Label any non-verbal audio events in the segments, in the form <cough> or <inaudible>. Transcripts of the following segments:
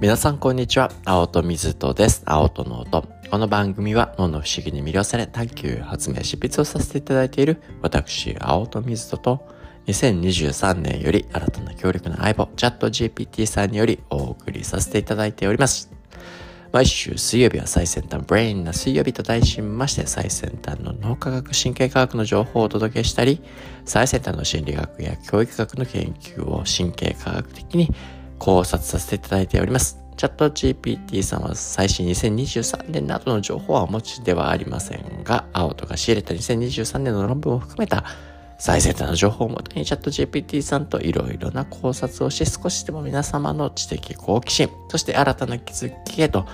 皆さんこんにちは。青戸水戸です。青戸の音。この番組は脳の不思議に魅了され探求発明執筆をさせていただいている私、青戸水戸と2023年より新たな強力な相棒、チャット GPT さんによりお送りさせていただいております。毎週水曜日は最先端ブレインな水曜日と題しまして最先端の脳科学神経科学の情報をお届けしたり最先端の心理学や教育学の研究を神経科学的に考察させていただいております。チャット GPT さんは最新2023年などの情報はお持ちではありませんが、青とが仕入れた2023年の論文を含めた最先端の情報をもとにチャット GPT さんといろいろな考察をして少しでも皆様の知的好奇心、そして新たな気づきへと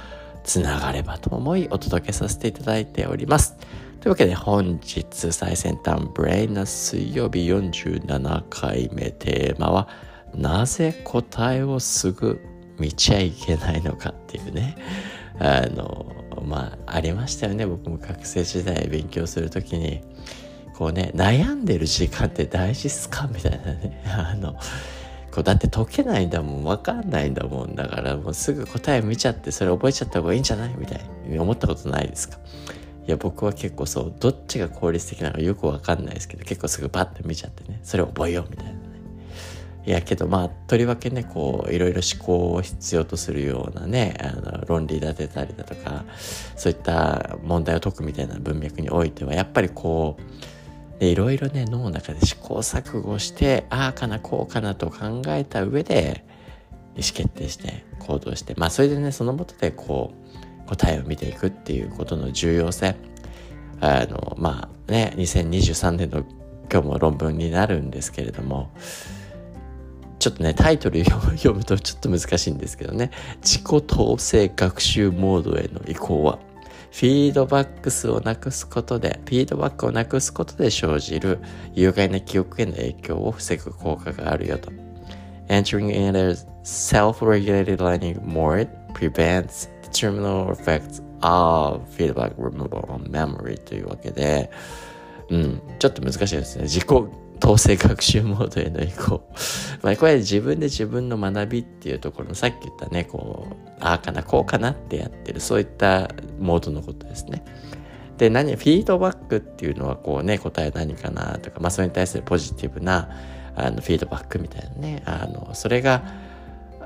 つながればと思いお届けさせていただいております。というわけで本日最先端ブレイナ水曜日47回目テーマはなぜ答えをすぐ見ちゃいけないのかっていうね。あのまあありましたよね。僕も学生時代勉強する時に。こうね悩んでる時間って大事っすか？みたいなね。<laughs> あのこうだって解けないんだもん分かんないんだもんだからもうすぐ答え見ちゃってそれ覚えちゃった方がいいんじゃない？みたいに思ったことないですか？いや僕は結構そうどっちが効率的なのかよく分かんないですけど結構すぐバッて見ちゃってね。それを覚えようみたいな。いやけどまあとりわけねこういろいろ思考を必要とするようなねあの論理立てたりだとかそういった問題を解くみたいな文脈においてはやっぱりこういろいろね脳の中で試行錯誤してああかなこうかなと考えた上で意思決定して行動してまあそれでねそのもとでこう答えを見ていくっていうことの重要性あのまあね2023年の今日も論文になるんですけれどもちょっとね、タイトル <laughs> 読むとちょっと難しいんですけどね。自己統制学習モードへの移行は、フィードバックスをなくすことで、フィードバックをなくすことで生じる有害な記憶への影響を防ぐ効果があるよと。Entering in a self-regulated learning mode prevents the terminal effects of feedback removal on memory というわけで、うん、ちょっと難しいですね。自己統制学習モードへの移行。<laughs> まあ、これ自分で自分の学びっていうところのさっき言ったね、こう、ああかな、こうかなってやってる、そういったモードのことですね。で、何、フィードバックっていうのはこうね、答え何かなとか、まあそれに対するポジティブなあのフィードバックみたいなね、あの、それが、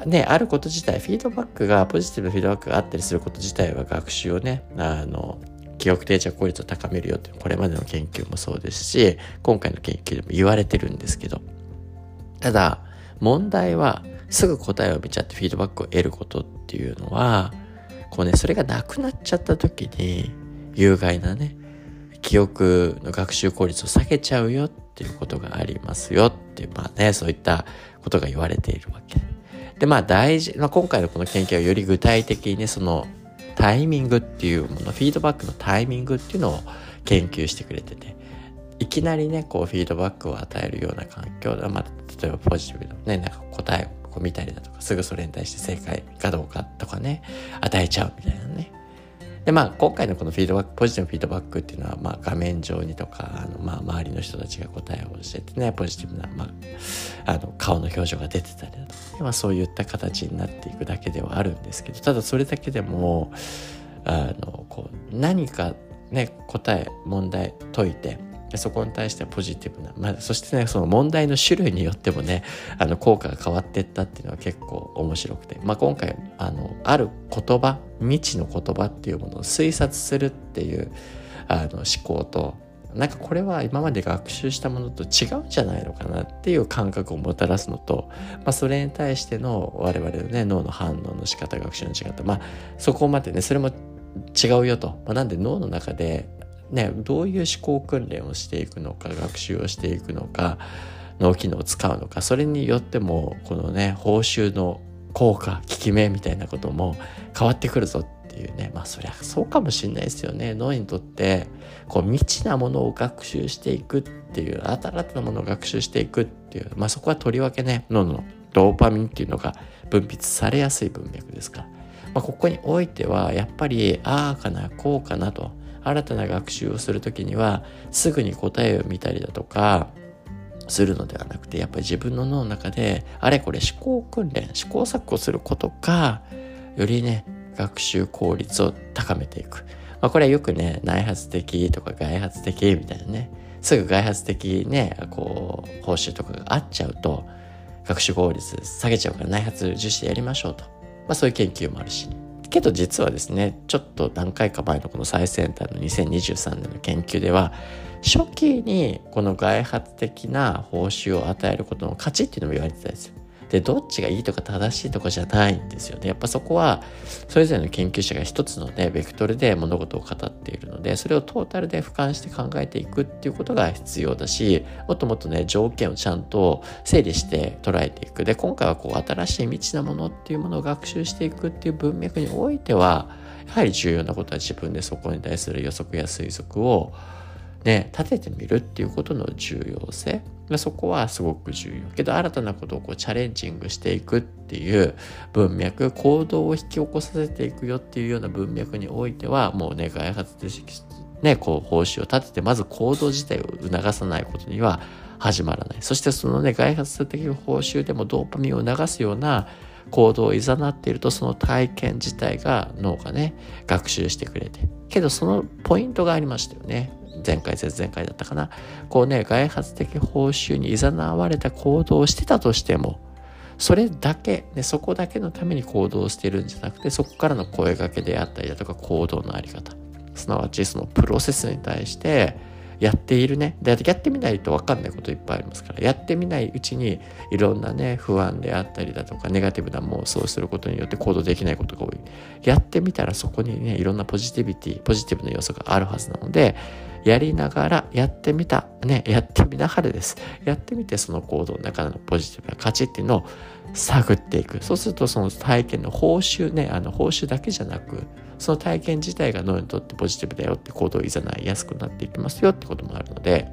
ね、あること自体、フィードバックが、ポジティブフィードバックがあったりすること自体は学習をね、あの、記憶定着効率を高めるよってこれまでの研究もそうですし今回の研究でも言われてるんですけどただ問題はすぐ答えを見ちゃってフィードバックを得ることっていうのはこうねそれがなくなっちゃった時に有害なね記憶の学習効率を下げちゃうよっていうことがありますよってまあねそういったことが言われているわけ。でまあ大事、まあ、今回のこの研究はより具体的にねそのタイミングっていうものフィードバックのタイミングっていうのを研究してくれてていきなりねこうフィードバックを与えるような環境で、まあ、例えばポジティブのねなんか答えをこう見たりだとかすぐそれに対して正解かどうかとかね与えちゃうみたいなね。でまあ今回のこのフィードバックポジティブフィードバックっていうのはまあ画面上にとかあのまあ周りの人たちが答えをしててねポジティブな、まあ、あの顔の表情が出てたりだとか、まあ、そういった形になっていくだけではあるんですけどただそれだけでもあのこう何かね答え問題解いてそこに対してはポジティブな、まあ、そしてねその問題の種類によってもねあの効果が変わっていったっていうのは結構面白くて、まあ、今回あのある言葉未知の言葉っていうものを推察するっていうあの思考となんかこれは今まで学習したものと違うんじゃないのかなっていう感覚をもたらすのと、まあ、それに対しての我々のね脳の反応の仕方学習の仕方。まあそこまでねそれも違うよと、まあ、なんで脳の中でね、どういう思考訓練をしていくのか学習をしていくのか脳機能を使うのかそれによってもこのね報酬の効果効き目みたいなことも変わってくるぞっていうねまあそりゃそうかもしんないですよね。脳にとってこう未知なものを学習していくっていう新たなものを学習していくっていうまあそこはとりわけね脳のドーパミンっていうのが分泌されやすい文脈ですか。ら、まあ、ここにおいてはやっぱりああかなこうかなと新たな学習をする時にはすぐに答えを見たりだとかするのではなくてやっぱり自分の脳の中であれこれ思考訓練試行錯誤することがよりね、学習効率を高めていく。まあ、これはよくね、内発的とか外発的みたいなね、すぐ外発的ね、こう、報酬とかがあっちゃうと、学習効率下げちゃうから内発重視でやりましょうと。まあそういう研究もあるし、けど実はですね、ちょっと何回か前のこの最先端の2023年の研究では、初期にこの外発的な報酬を与えることの価値っていうのも言われてたんですよ。で、どっちがいいとか正しいとかじゃないんですよね。やっぱそこは、それぞれの研究者が一つのね、ベクトルで物事を語っているので、それをトータルで俯瞰して考えていくっていうことが必要だし、もっともっとね、条件をちゃんと整理して捉えていく。で、今回はこう、新しい未知なものっていうものを学習していくっていう文脈においては、やはり重要なことは自分でそこに対する予測や推測をね、立ててみるっていうことの重要性。そこはすごく重要。けど新たなことをこうチャレンジングしていくっていう文脈、行動を引き起こさせていくよっていうような文脈においては、もうね、開発的、ね、こう、報酬を立てて、まず行動自体を促さないことには始まらない。そしてそのね、開発的報酬でもドーパミンを流すような行動をいざなっていると、その体験自体が脳がね、学習してくれて。けどそのポイントがありましたよね。前回、前々回だったかな。こうね、外発的報酬に誘われた行動をしてたとしても、それだけ、ね、そこだけのために行動してるんじゃなくて、そこからの声掛けであったりだとか行動のあり方。すなわちそのプロセスに対してやっているね。で、やってみないと分かんないこといっぱいありますから、やってみないうちにいろんなね、不安であったりだとか、ネガティブな妄想をすることによって行動できないことが多い。やってみたらそこにね、いろんなポジティビティ、ポジティブな要素があるはずなので、やりながらやってみた。ね、やってみながらです。やってみてその行動の中のポジティブな価値っていうのを探っていく。そうするとその体験の報酬ね、あの報酬だけじゃなく、その体験自体が脳にとってポジティブだよって行動をいざないやすくなっていきますよってこともあるので、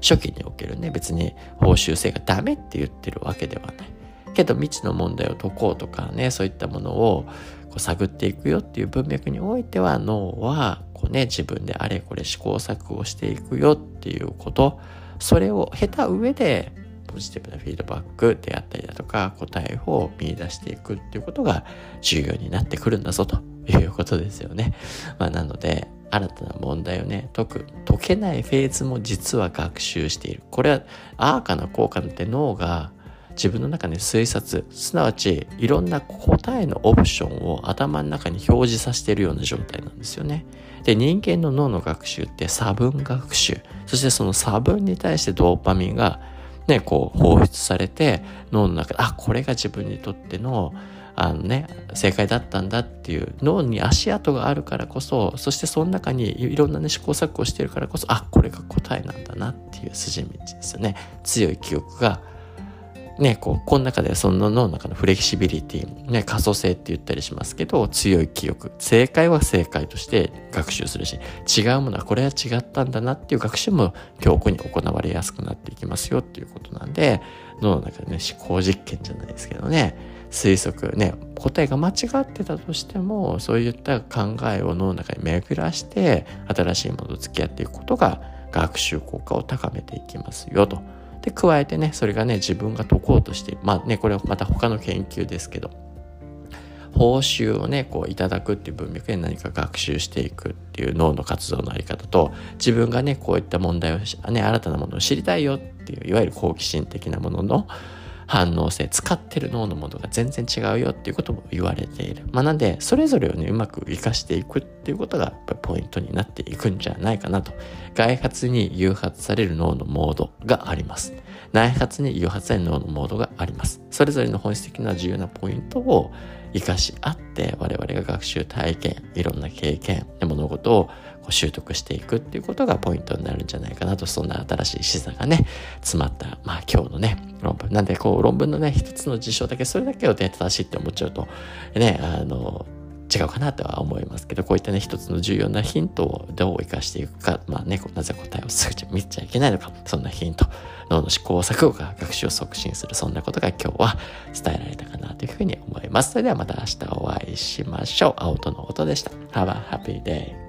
初期におけるね、別に報酬性がダメって言ってるわけではない。けど未知の問題を解こうとかね、そういったものをこう探っていくよっていう文脈においては脳はこうね、自分であれこれ試行錯誤していくよっていうこと、それを経た上でポジティブなフィードバックであったりだとか答えを見出していくっていうことが重要になってくるんだぞということですよね。まあなので新たな問題をね解く解けないフェーズも実は学習している。これはアーカの効果って脳が自分の中で推察すなわちいろんな答えのオプションを頭の中に表示させているような状態なんですよね。で人間の脳の学習って差分学習そしてその差分に対してドーパミンがねこう放出されて脳の中であこれが自分にとってのあのね、正解だったんだっていう脳に足跡があるからこそ、そしてその中にいろんなね、試行錯誤してるからこそ、あ、これが答えなんだなっていう筋道ですよね。強い記憶がね、こう、この中でその脳の中のフレキシビリティ、ね、可塑性って言ったりしますけど、強い記憶。正解は正解として学習するし、違うものはこれは違ったんだなっていう学習も強固に行われやすくなっていきますよっていうことなんで、脳の中でね、思考実験じゃないですけどね、推測、ね、答えが間違ってたとしても、そういった考えを脳の中に巡らして、新しいものと付き合っていくことが学習効果を高めていきますよと。で、加えてね、それがね、自分が解こうとして。まあね、これはまた他の研究ですけど、報酬をね、こういただくっていう文脈で何か学習していくっていう脳の活動のあり方と、自分がね、こういった問題を、ね、新たなものを知りたいよっていう、いわゆる好奇心的なものの反応性、使ってる脳のものが全然違うよっていうことも言われている。まあなんで、それぞれをね、うまく活かしていくっていうことが、ポイントになっていくんじゃないかなと。外発に誘発される脳のモードがあります。内発に誘発される脳のモードがあります。それぞれの本質的な重要なポイントを活かし合って我々が学習体験いろんな経験物事を習得していくっていうことがポイントになるんじゃないかなとそんな新しい視座がね詰まったまあ今日のね論文なんでこう論文のね一つの事象だけそれだけをね正しいって思っちゃうとねあの違うかなとは思いますけど、こういったね、一つの重要なヒントをどう活かしていくか、まあね、なぜ答えをすぐ見ちゃいけないのか、そんなヒント、脳の試行錯誤が学習を促進する、そんなことが今日は伝えられたかなというふうに思います。それではまた明日お会いしましょう。青との音でした。Have a happy day.